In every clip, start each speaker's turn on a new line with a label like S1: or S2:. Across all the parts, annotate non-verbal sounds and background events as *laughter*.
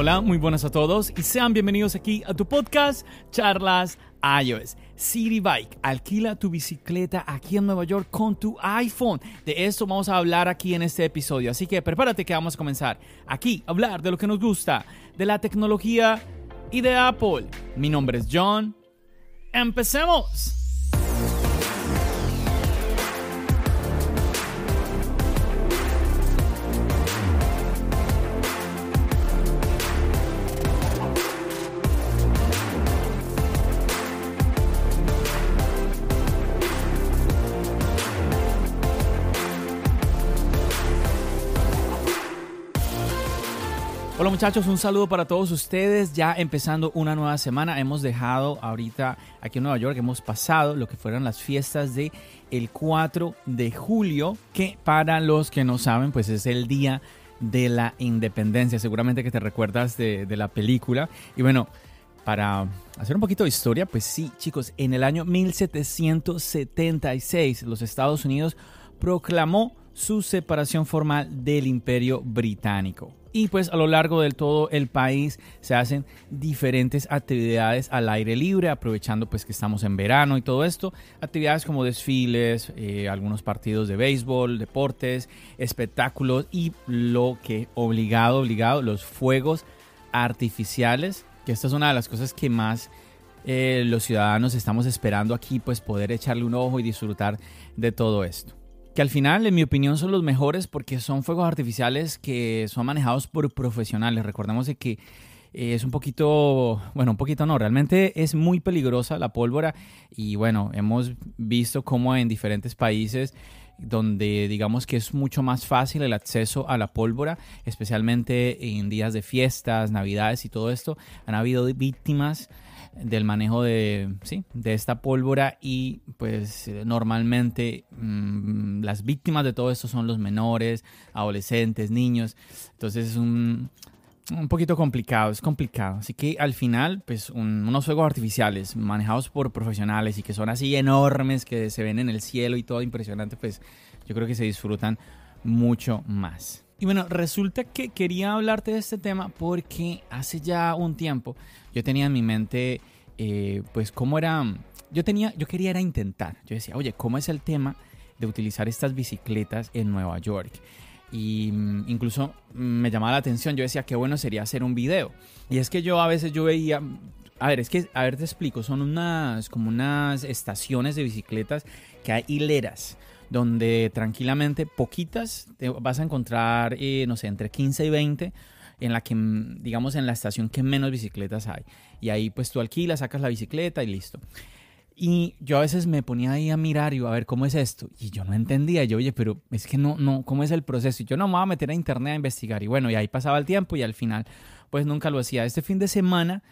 S1: Hola, muy buenas a todos y sean bienvenidos aquí a tu podcast Charlas iOS. City Bike, alquila tu bicicleta aquí en Nueva York con tu iPhone. De esto vamos a hablar aquí en este episodio, así que prepárate que vamos a comenzar aquí a hablar de lo que nos gusta, de la tecnología y de Apple. Mi nombre es John. ¡Empecemos! Muchachos, un saludo para todos ustedes. Ya empezando una nueva semana, hemos dejado ahorita aquí en Nueva York, hemos pasado lo que fueron las fiestas de el 4 de julio, que para los que no saben, pues es el día de la independencia. Seguramente que te recuerdas de, de la película. Y bueno, para hacer un poquito de historia, pues sí, chicos, en el año 1776 los Estados Unidos proclamó su separación formal del imperio británico. Y pues a lo largo del todo el país se hacen diferentes actividades al aire libre, aprovechando pues que estamos en verano y todo esto. Actividades como desfiles, eh, algunos partidos de béisbol, deportes, espectáculos y lo que obligado, obligado, los fuegos artificiales, que esta es una de las cosas que más eh, los ciudadanos estamos esperando aquí, pues poder echarle un ojo y disfrutar de todo esto que al final, en mi opinión, son los mejores porque son fuegos artificiales que son manejados por profesionales. Recordemos de que eh, es un poquito, bueno, un poquito no, realmente es muy peligrosa la pólvora y bueno, hemos visto cómo en diferentes países donde digamos que es mucho más fácil el acceso a la pólvora, especialmente en días de fiestas, navidades y todo esto, han habido víctimas del manejo de, sí, de esta pólvora y pues normalmente mmm, las víctimas de todo esto son los menores, adolescentes, niños. Entonces es un, un poquito complicado, es complicado. Así que al final, pues un, unos fuegos artificiales manejados por profesionales y que son así enormes, que se ven en el cielo y todo impresionante, pues yo creo que se disfrutan mucho más. Y bueno, resulta que quería hablarte de este tema porque hace ya un tiempo yo tenía en mi mente, eh, pues, cómo era. Yo tenía, yo quería era intentar. Yo decía, oye, ¿cómo es el tema de utilizar estas bicicletas en Nueva York? Y mm, incluso me llamaba la atención. Yo decía, qué bueno sería hacer un video. Y es que yo a veces yo veía. A ver, es que, a ver, te explico. Son unas, como unas estaciones de bicicletas que hay hileras donde tranquilamente poquitas te vas a encontrar, eh, no sé, entre 15 y 20 en la que, digamos, en la estación que menos bicicletas hay. Y ahí pues tú alquilas, sacas la bicicleta y listo. Y yo a veces me ponía ahí a mirar y a ver cómo es esto. Y yo no entendía. Yo, oye, pero es que no, no, ¿cómo es el proceso? Y yo no me voy a meter a internet a investigar. Y bueno, y ahí pasaba el tiempo y al final, pues nunca lo hacía. Este fin de semana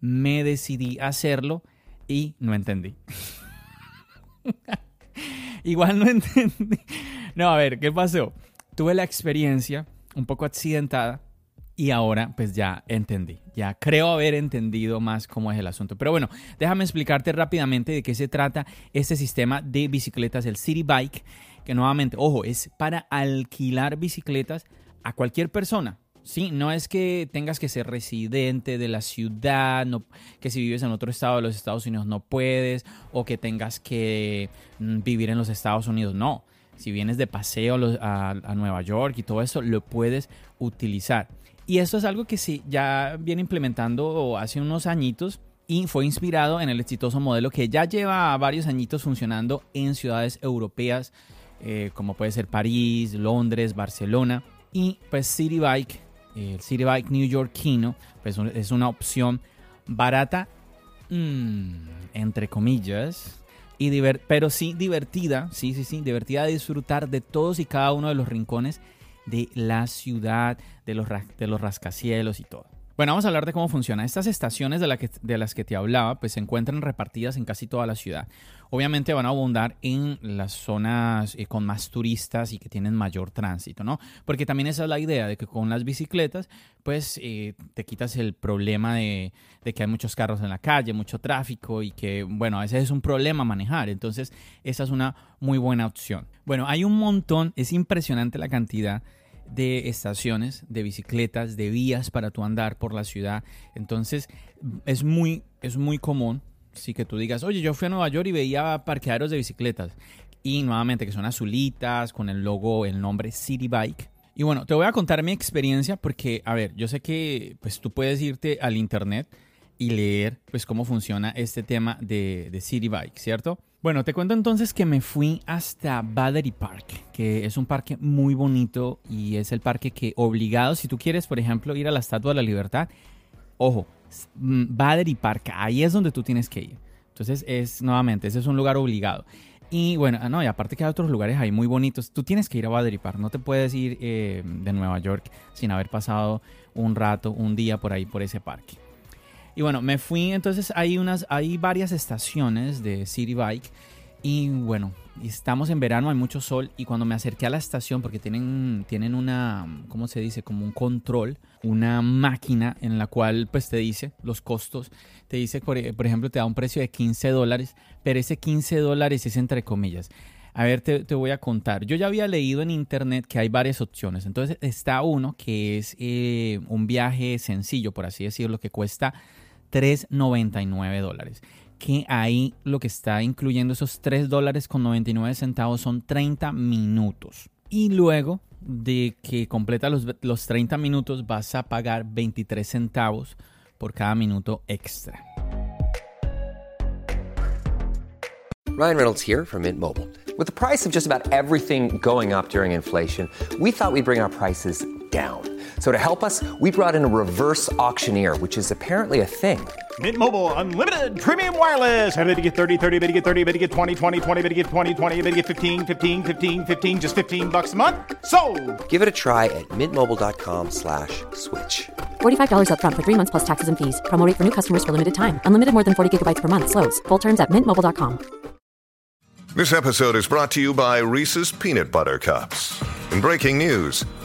S1: me decidí a hacerlo y no entendí. *laughs* Igual no *laughs* entendí. No, a ver, ¿qué pasó? Tuve la experiencia un poco accidentada y ahora pues ya entendí, ya creo haber entendido más cómo es el asunto. Pero bueno, déjame explicarte rápidamente de qué se trata este sistema de bicicletas, el City Bike, que nuevamente, ojo, es para alquilar bicicletas a cualquier persona. Sí, no es que tengas que ser residente de la ciudad, que si vives en otro estado de los Estados Unidos no puedes, o que tengas que mm, vivir en los Estados Unidos, no. Si vienes de paseo a, a Nueva York y todo eso, lo puedes utilizar. Y esto es algo que sí, ya viene implementando hace unos añitos y fue inspirado en el exitoso modelo que ya lleva varios añitos funcionando en ciudades europeas eh, como puede ser París, Londres, Barcelona. Y pues City Bike, el City Bike Kino, pues es una opción barata, mmm, entre comillas, y pero sí divertida, sí, sí, sí, divertida de disfrutar de todos y cada uno de los rincones de la ciudad, de los, de los rascacielos y todo. Bueno, vamos a hablar de cómo funciona. Estas estaciones de, las que te hablaba, pues se encuentran repartidas en casi toda la ciudad. Obviamente van a abundar en las zonas eh, con más turistas y que tienen mayor tránsito, ¿no? Porque también esa es la idea de que con las bicicletas, pues eh, te quitas el problema de, de, que hay muchos carros en la calle, mucho tráfico y que, bueno, a veces es un problema manejar. Entonces, esa es una muy buena opción. Bueno, hay un montón, es impresionante la cantidad de estaciones, de bicicletas, de vías para tu andar por la ciudad. Entonces es muy, es muy común, sí que tú digas, oye, yo fui a Nueva York y veía parqueaderos de bicicletas. Y nuevamente que son azulitas, con el logo, el nombre City Bike. Y bueno, te voy a contar mi experiencia porque, a ver, yo sé que pues tú puedes irte al internet y leer pues cómo funciona este tema de, de City Bike, ¿cierto? Bueno, te cuento entonces que me fui hasta Battery Park, que es un parque muy bonito y es el parque que obligado, si tú quieres, por ejemplo, ir a la Estatua de la Libertad, ojo, mm, Battery Park, ahí es donde tú tienes que ir. Entonces es, nuevamente, ese es un lugar obligado. Y bueno, ah, no, y aparte que hay otros lugares ahí muy bonitos, tú tienes que ir a Battery Park, no te puedes ir eh, de Nueva York sin haber pasado un rato, un día por ahí, por ese parque. Y bueno, me fui, entonces hay, unas, hay varias estaciones de City Bike y bueno, estamos en verano, hay mucho sol y cuando me acerqué a la estación, porque tienen, tienen una, ¿cómo se dice? Como un control, una máquina en la cual pues te dice los costos, te dice, por, ejemplo, te da un precio de 15 dólares, pero ese 15 dólares es entre comillas. A ver, te, voy a contar. Yo ya había leído en internet que hay varias opciones. Entonces está uno que es eh, un viaje sencillo, por así decirlo, que cuesta 3.99 dólares. Que ahí lo que está incluyendo esos 3 dólares con 99 centavos son 30 minutos. Y luego de que completa los, los 30 minutos vas a pagar 23 centavos por cada minuto extra.
S2: Ryan Reynolds here from Mint Mobile. With the price of just about everything going up during inflation, we thought we'd bring our prices down. So to help us, we brought in a reverse auctioneer, which is apparently a thing.
S3: Mint Mobile unlimited premium wireless. Ready to get 30, 30, bit to get 30, bit to get 20, 20, 20, bit to get 20, 20, bit to get 15, 15, 15, 15 just 15 bucks a month. So,
S2: Give it a try at mintmobile.com/switch. slash
S4: $45 up front for 3 months plus taxes and fees. Promo rate for new customers for limited time. Unlimited more than 40 gigabytes per month slows. Full terms at mintmobile.com.
S5: This episode is brought to you by Reese's Peanut Butter Cups. In breaking news,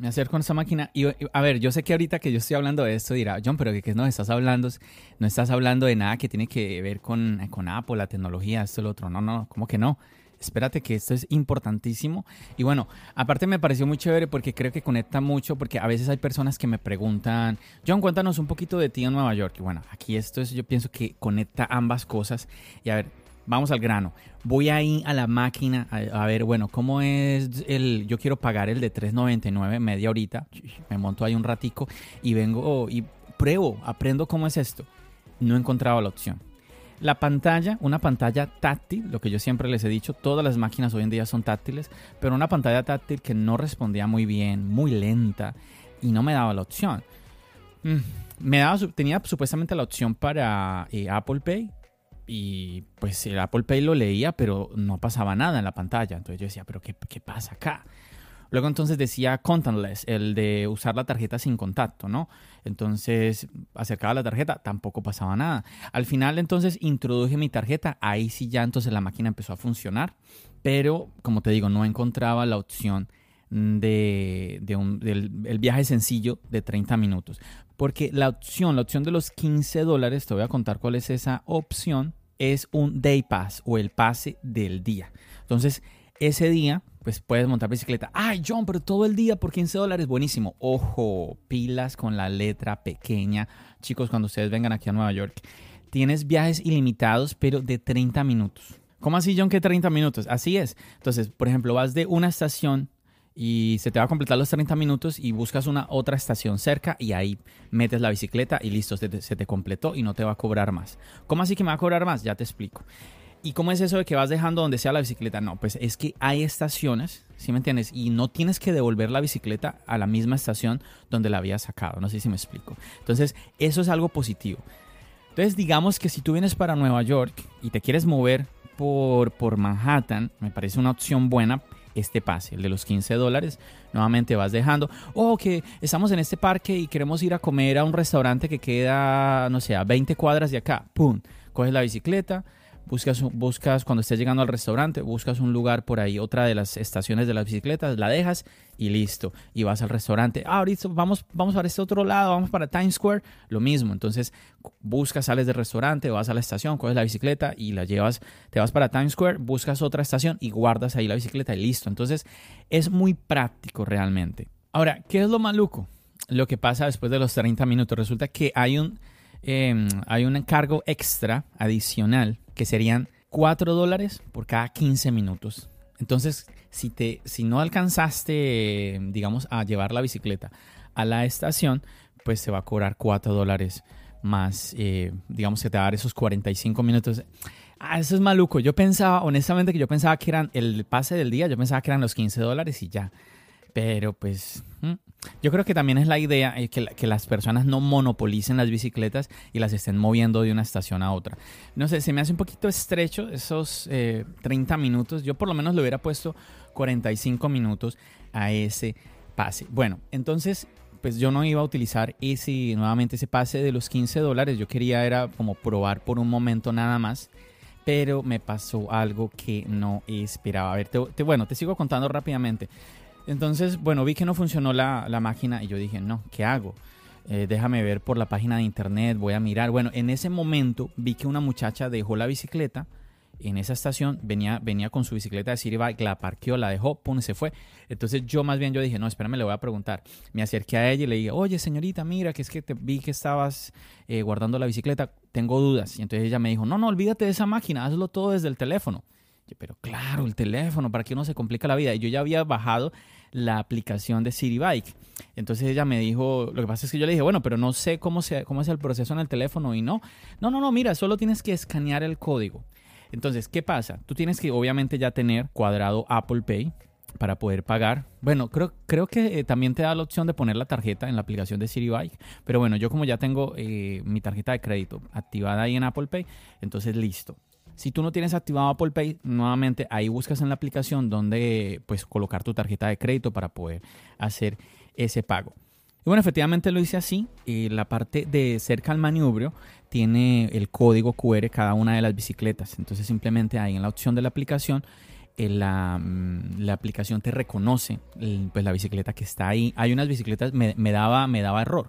S1: me acerco a esa máquina y, a ver, yo sé que ahorita que yo estoy hablando de esto dirá, John, pero ¿de qué no estás hablando? No estás hablando de nada que tiene que ver con, con Apple, la tecnología, esto, lo otro. No, no, ¿cómo que no? Espérate que esto es importantísimo. Y bueno, aparte me pareció muy chévere porque creo que conecta mucho, porque a veces hay personas que me preguntan, John, cuéntanos un poquito de ti en Nueva York. Y bueno, aquí esto es, yo pienso que conecta ambas cosas. Y a ver, vamos al grano. Voy ahí a la máquina a, ver, bueno, ¿cómo es el... Yo quiero pagar el de 3.99 media horita. Me monto ahí un ratico y vengo y pruebo, aprendo cómo es esto. No he encontrado la opción. La pantalla, una pantalla táctil, lo que yo siempre les he dicho, todas las máquinas hoy en día son táctiles, pero una pantalla táctil que no respondía muy bien, muy lenta y no me daba la opción. Mm, me daba, tenía supuestamente la opción para eh, Apple Pay, y pues el Apple Pay lo leía, pero no pasaba nada en la pantalla. Entonces yo decía, pero ¿qué, qué pasa acá? Luego entonces decía contactless, el de usar la tarjeta sin contacto, ¿no? Entonces acercaba la tarjeta, tampoco pasaba nada. Al final entonces introduje mi tarjeta, ahí sí ya entonces la máquina empezó a funcionar, pero como te digo, no encontraba la opción de, un, del el viaje sencillo de 30 minutos. Porque la opción, la opción de los 15 dólares, te voy a contar cuál es esa opción, es un day pass o el pase del día. Entonces, ese día, pues puedes montar bicicleta. Ay, John, pero todo el día por 15 dólares, buenísimo. Ojo, pilas con la letra pequeña. Chicos, cuando ustedes vengan aquí a Nueva York, tienes viajes ilimitados, pero de 30 minutos. ¿Cómo así, John, que 30 minutos? Así es. Entonces, por ejemplo, vas de una estación y se te va a completar los 30 minutos y buscas una otra estación cerca y ahí metes la bicicleta y listo, se te, se completó y no te va a cobrar más. ¿Cómo así que me va a cobrar más? Ya te explico. ¿Y cómo es eso de que vas dejando donde sea la bicicleta? No, pues es que hay estaciones, ¿sí me entiendes? Y no tienes que devolver la bicicleta a la misma estación donde la habías sacado. No sé si me explico. Entonces, eso es algo positivo. Entonces, digamos que si tú vienes para Nueva York y te quieres mover por, por Manhattan, me parece una opción buena este pase, el de los 15 dólares. Nuevamente vas dejando, oh, que estamos en este parque y queremos ir a comer a un restaurante que queda, no sé, a 20 cuadras de acá. ¡Pum! Coges la bicicleta, buscas, buscas cuando estés llegando al restaurante, buscas un lugar por ahí, otra de las estaciones de las bicicletas, la dejas y listo. Y vas al restaurante. Ah, ahorita vamos, vamos para este otro lado, vamos para Times Square, lo mismo. Entonces buscas, sales del restaurante, vas a la estación, coges la bicicleta y la llevas, te vas para Times Square, buscas otra estación y guardas ahí la bicicleta y listo. Entonces es muy práctico realmente. Ahora, ¿qué es lo maluco? Lo que pasa después de los 30 minutos. Resulta que hay un, eh, hay un encargo extra adicional que serían 4 dólares por cada 15 minutos. Entonces, si, te, si no alcanzaste, digamos, a llevar la bicicleta a la estación, pues se va a cobrar 4 dólares más, eh, digamos que te va a dar esos 45 minutos. Ah, eso es maluco. Yo pensaba, honestamente, que yo pensaba que eran el pase del día, yo pensaba que eran los 15 dólares y ya. Pero pues yo creo que también es la idea eh, que, que, las personas no monopolicen las bicicletas y las estén moviendo de una estación a otra. No sé, se me hace un poquito estrecho esos 30 eh, minutos. Yo por lo menos le hubiera puesto 45 minutos a ese pase. Bueno, entonces pues yo no iba a utilizar ese, nuevamente ese pase de los 15 dólares. Yo quería era como probar por un momento nada más. Pero me pasó algo que no esperaba. A ver, te, bueno, te sigo contando rápidamente. Entonces, bueno, vi que no funcionó la, máquina y yo dije, no, ¿qué hago? Eh, déjame ver por la página de internet, voy a mirar. Bueno, en ese momento vi que una muchacha dejó la bicicleta en esa estación, venía, venía con su bicicleta de City Bike, la parqueó, la dejó, pum, se fue. Entonces yo más bien yo dije, no, espérame, le voy a preguntar. Me acerqué a ella y le dije, oye, señorita, mira, que es que te vi que estabas eh, guardando la bicicleta, tengo dudas. Y entonces ella me dijo, no, no, olvídate de esa máquina, hazlo todo desde el teléfono pero claro, el teléfono, ¿para que uno se complica la vida? Y yo ya había bajado la aplicación de City Bike. Entonces ella me dijo, lo que pasa es que yo le dije, bueno, pero no sé cómo, se, cómo es el proceso en el teléfono y no. No, no, no, mira, solo tienes que escanear el código. Entonces, ¿qué pasa? Tú tienes que obviamente ya tener cuadrado Apple Pay para poder pagar. Bueno, creo, creo que eh, también te da la opción de poner la tarjeta en la aplicación de City Bike. Pero bueno, yo como ya tengo eh, mi tarjeta de crédito activada ahí en Apple Pay, entonces listo. Si tú no tienes activado Apple Pay, nuevamente ahí buscas en la aplicación donde pues colocar tu tarjeta de crédito para poder hacer ese pago. Y bueno, efectivamente lo hice así. La parte de cerca al maniobrio tiene el código QR cada una de las bicicletas. Entonces simplemente ahí en la opción de la aplicación, eh, la, mm, la, aplicación te reconoce pues, la bicicleta que está ahí. Hay unas bicicletas, me, daba, me daba error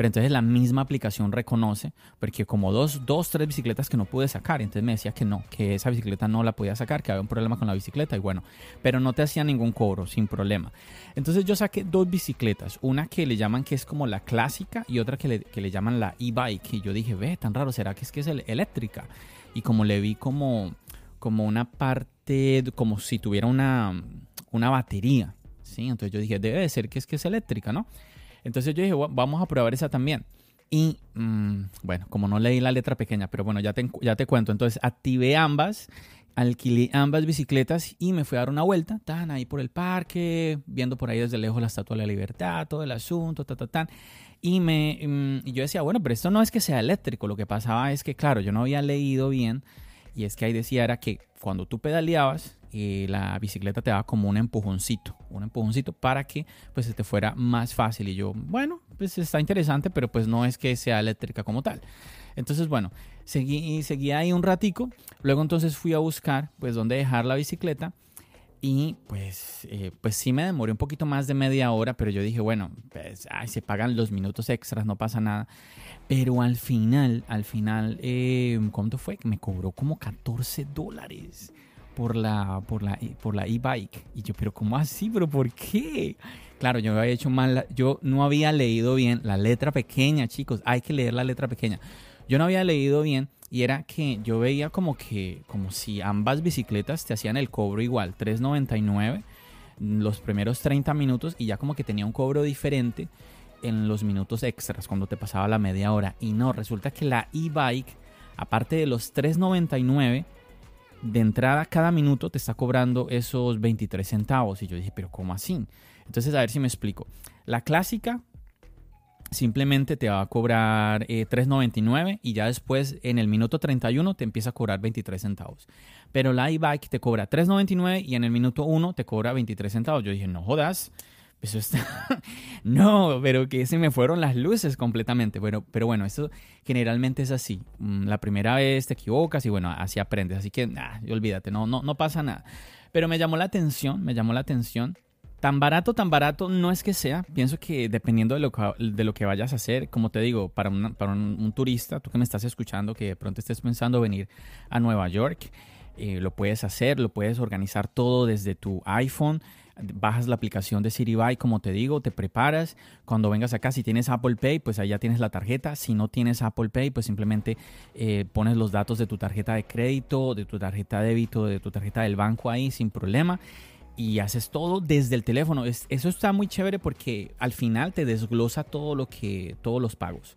S1: pero entonces la misma aplicación reconoce, porque como dos, dos, tres bicicletas que no pude sacar, entonces me decía que no, que esa bicicleta no la podía sacar, que había un problema con la bicicleta y bueno, pero no te hacía ningún cobro, sin problema. Entonces yo saqué dos bicicletas, una que le llaman que es como la clásica y otra que le, que le llaman la e-bike. Y yo dije, ve, tan raro, ¿será que es que es eléctrica? Y como le vi como, como una parte, como si tuviera una, una batería, ¿sí? Entonces yo dije, debe de ser que es que es eléctrica, ¿no? Entonces yo dije, vamos a probar esa también. Y mm, bueno, como no leí la letra pequeña, pero bueno, ya te, ya te cuento. Entonces activé ambas, alquilé ambas bicicletas y me fui a dar una vuelta. Estaban ahí por el parque, viendo por ahí desde lejos la Estatua de la Libertad, todo el asunto, ta, ta, ta. Y, me, mm, yo decía, bueno, pero esto no es que sea eléctrico. Lo que pasaba es que, claro, yo no había leído bien. Y es que ahí decía era que cuando tú pedaleabas, y la bicicleta te daba como un empujoncito, un empujoncito para que pues se te fuera más fácil. Y yo, bueno, pues está interesante, pero pues no es que sea eléctrica como tal. Entonces, bueno, seguí, seguí ahí un ratico. Luego entonces fui a buscar pues dónde dejar la bicicleta. Y pues, eh, pues sí me demoré un poquito más de media hora, pero yo dije, bueno, pues ay, se pagan los minutos extras, no pasa nada. Pero al final, al final, eh, ¿cuánto fue? Me cobró como 14 dólares por la por la por la e-bike. Y yo pero cómo así pero por qué claro yo había hecho mal yo no había leído bien la letra pequeña chicos. Hay que leer la letra pequeña. Yo no había leído bien y era que yo veía como que, como si ambas bicicletas te hacían el cobro igual, 3.99 los primeros 30 minutos y ya como que tenía un cobro diferente en los minutos extras cuando te pasaba la media hora. Y no, resulta que la e-bike, aparte de los 3.99 de entrada cada minuto, te está cobrando esos 23 centavos. Y yo dije, pero ¿cómo así? Entonces, a ver si me explico. La clásica simplemente te va a cobrar 3.99 eh, y ya después en el minuto 31 te empieza a cobrar 23 centavos. Pero la e-bike te cobra 3.99 y en el minuto 1 te cobra 23 centavos. Yo dije, no jodas. Eso está. *laughs* no, pero que se me fueron las luces completamente. Bueno, pero bueno, esto generalmente es así. Mm, la primera vez te equivocas y bueno, así aprendes. Así que, nah, olvídate, no, no, no pasa nada. Pero me llamó la atención, me llamó la atención Tan barato, tan barato no es que sea. Pienso que dependiendo de lo que, de lo que vayas a hacer, como te digo, para, para un, turista, tú que me estás escuchando, que de pronto estés pensando venir a Nueva York, eh, lo puedes hacer, lo puedes organizar todo desde tu iPhone. Bajas la aplicación de Buy, como te digo, te preparas. Cuando vengas acá, si tienes Apple Pay, pues ya tienes la tarjeta. Si no tienes Apple Pay, pues simplemente eh, pones los datos de tu tarjeta de crédito, de tu tarjeta de débito, de tu tarjeta del banco ahí sin problema y haces todo desde el teléfono. eso está muy chévere porque al final te desglosa todo lo que, todos los pagos.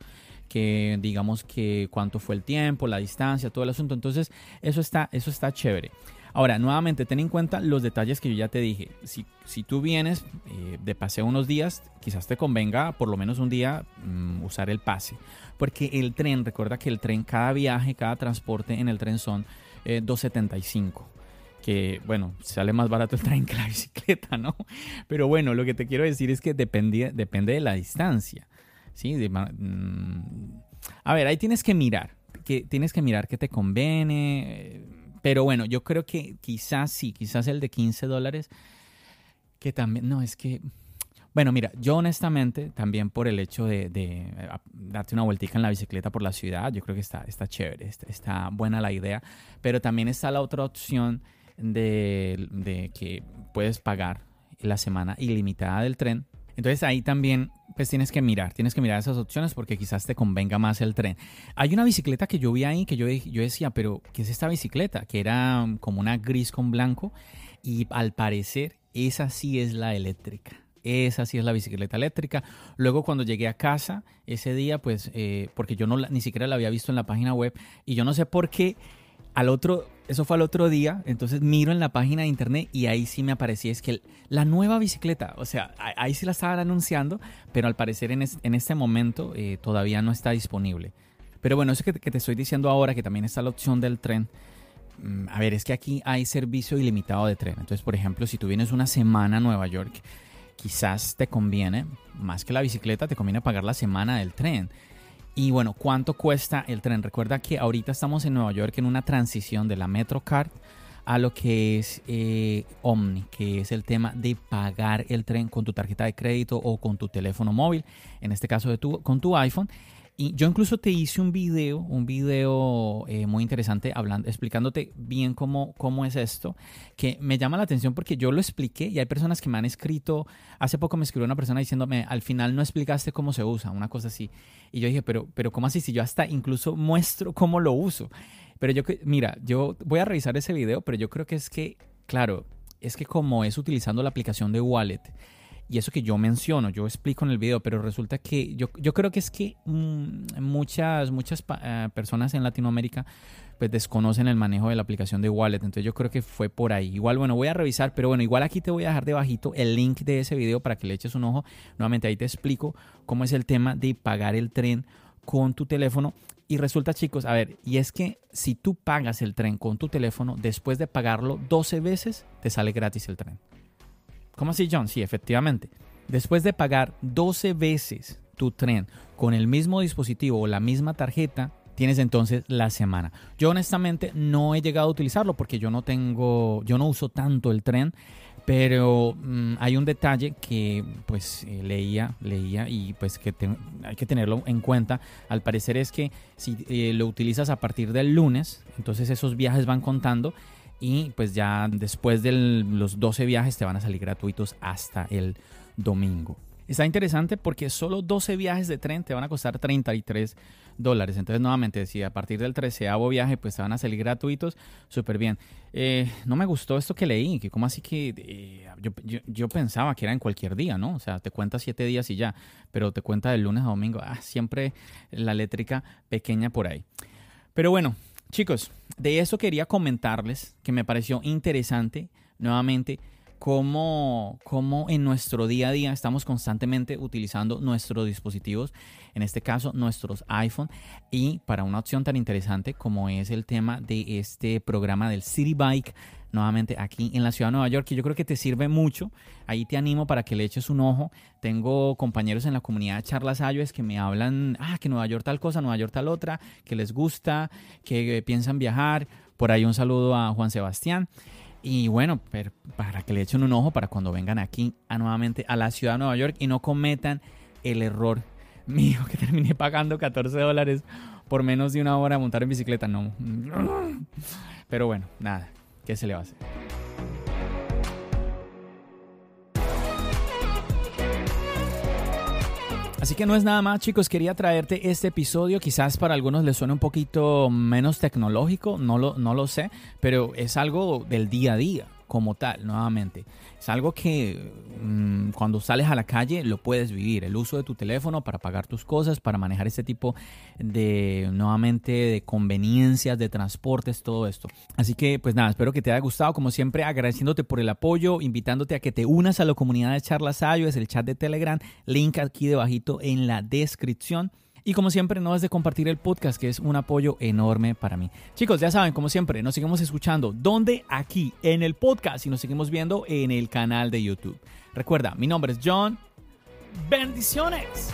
S1: Que digamos que cuánto fue el tiempo, la distancia, todo el asunto. Entonces, eso está, eso está chévere. Ahora, nuevamente, ten en cuenta los detalles que yo ya te dije. Si, si tú vienes eh, de paseo unos días, quizás te convenga por lo menos un día mm, usar el pase. Porque el tren, recuerda que el tren, cada viaje, cada transporte en el tren son 2.75 eh, que, bueno, sale más barato el tren que la *laughs* bicicleta, ¿no? Pero bueno, lo que te quiero decir es que depende, depende de la distancia, ¿sí? Mm, a ver, ahí tienes que mirar, que tienes que mirar qué te conviene, eh, pero bueno, yo creo que quizás sí, quizás el de 15 dólares, que también, no, es que... Bueno, mira, yo honestamente, también por el hecho de, eh, darte una vueltica en la bicicleta por la ciudad, yo creo que está, está chévere, está buena la idea, pero también está la otra opción de, que puedes pagar la semana ilimitada del tren. Entonces ahí también pues tienes que mirar, tienes que mirar esas opciones porque quizás te convenga más el tren. Hay una bicicleta que yo vi ahí que yo, yo decía, pero ¿qué es esta bicicleta? Que era como una gris con blanco y al parecer esa sí es la eléctrica. Esa sí es la bicicleta eléctrica. Luego cuando llegué a casa ese día, pues eh, porque yo no ni siquiera la había visto en la página web y yo no sé por qué al otro, eso fue al otro día, entonces miro en la página de internet y ahí sí me aparecía, es que la nueva bicicleta, o sea, ahí sí la estaban anunciando, pero al parecer en, este momento eh, todavía no está disponible. Pero bueno, eso que, te estoy diciendo ahora, que también está la opción del tren, mm, a ver, es que aquí hay servicio ilimitado de tren. Entonces, por ejemplo, si tú vienes una semana a Nueva York, quizás te conviene, más que la bicicleta, te conviene pagar la semana del tren. Y bueno, ¿cuánto cuesta el tren? Recuerda que ahorita estamos en Nueva York en una transición de la Metrocard a lo que es eh, Omni, que es el tema de pagar el tren con tu tarjeta de crédito o con tu teléfono móvil, en este caso de tu, con tu iPhone. Y yo incluso te hice un video, un video eh, muy interesante hablando, explicándote bien cómo, cómo es esto, que me llama la atención porque yo lo expliqué y hay personas que me han escrito, hace poco me escribió una persona diciéndome, al final no explicaste cómo se usa, una cosa así. Y yo dije, pero, pero ¿cómo así? Si yo hasta incluso muestro cómo lo uso. Pero yo, mira, yo voy a revisar ese video, pero yo creo que es que, claro, es que como es utilizando la aplicación de Wallet, y eso que yo menciono, yo explico en el video, pero resulta que yo, yo creo que es que mm, muchas, muchas eh, personas en Latinoamérica pues desconocen el manejo de la aplicación de Wallet, entonces yo creo que fue por ahí. Igual, bueno, voy a revisar, pero bueno, igual aquí te voy a dejar debajito el link de ese video para que le eches un ojo. Nuevamente ahí te explico cómo es el tema de pagar el tren con tu teléfono. Y resulta, chicos, a ver, y es que si tú pagas el tren con tu teléfono, después de pagarlo 12 veces, te sale gratis el tren. ¿Cómo así, John? Sí, efectivamente. Después de pagar 12 veces tu tren con el mismo dispositivo o la misma tarjeta, tienes entonces la semana. Yo honestamente no he llegado a utilizarlo porque yo no tengo, yo no uso tanto el tren, pero mm, hay un detalle que pues eh, leía, leía y pues que hay que tenerlo en cuenta. Al parecer es que si eh, lo utilizas a partir del lunes, entonces esos viajes van contando y pues ya después de los 12 viajes te van a salir gratuitos hasta el domingo. Está interesante porque solo 12 viajes de tren te van a costar 33 dólares. Entonces, nuevamente, si a partir del treceavo viaje, pues te van a salir gratuitos, súper bien. Eh, no me gustó esto que leí, que como así que eh, yo, pensaba que era en cualquier día, ¿no? O sea, te cuenta siete días y ya, pero te cuenta de lunes a domingo. Ah, siempre la eléctrica pequeña por ahí. Pero bueno, chicos, de eso quería comentarles que me pareció interesante nuevamente cómo, cómo, en nuestro día a día estamos constantemente utilizando nuestros dispositivos, en este caso nuestros iPhone, y para una opción tan interesante como es el tema de este programa del City Bike, nuevamente aquí en la ciudad de Nueva York, que yo creo que te sirve mucho. Ahí te animo para que le eches un ojo. Tengo compañeros en la comunidad de Charlas Ayues que me hablan, ah, que Nueva York tal cosa, Nueva York tal otra, que les gusta, que piensan viajar. Por ahí un saludo a Juan Sebastián. Y bueno, para que le echen un ojo para cuando vengan aquí a nuevamente a la ciudad de Nueva York y no cometan el error *laughs* mío que terminé pagando 14 dólares por menos de una hora montar en bicicleta. No. *laughs* Pero bueno, nada, ¿qué se le va a hacer? Así que no es nada más, chicos. Quería traerte este episodio. Quizás para algunos les suene un poquito menos tecnológico, no lo, no lo sé, pero es algo del día a día como tal, nuevamente. Es algo que mm, cuando sales a la calle lo puedes vivir. El uso de tu teléfono para pagar tus cosas, para manejar este tipo de, nuevamente, de conveniencias, de transportes, todo esto. Así que, pues nada, espero que te haya gustado. Como siempre, agradeciéndote por el apoyo, invitándote a que te unas a la comunidad de Charlas es el chat de Telegram, link aquí debajito en la descripción. Y como siempre, no es de compartir el podcast, que es un apoyo enorme para mí. Chicos, ya saben, como siempre, nos seguimos escuchando. ¿Dónde? Aquí, en el podcast y nos seguimos viendo en el canal de YouTube. Recuerda, mi nombre es John. Bendiciones.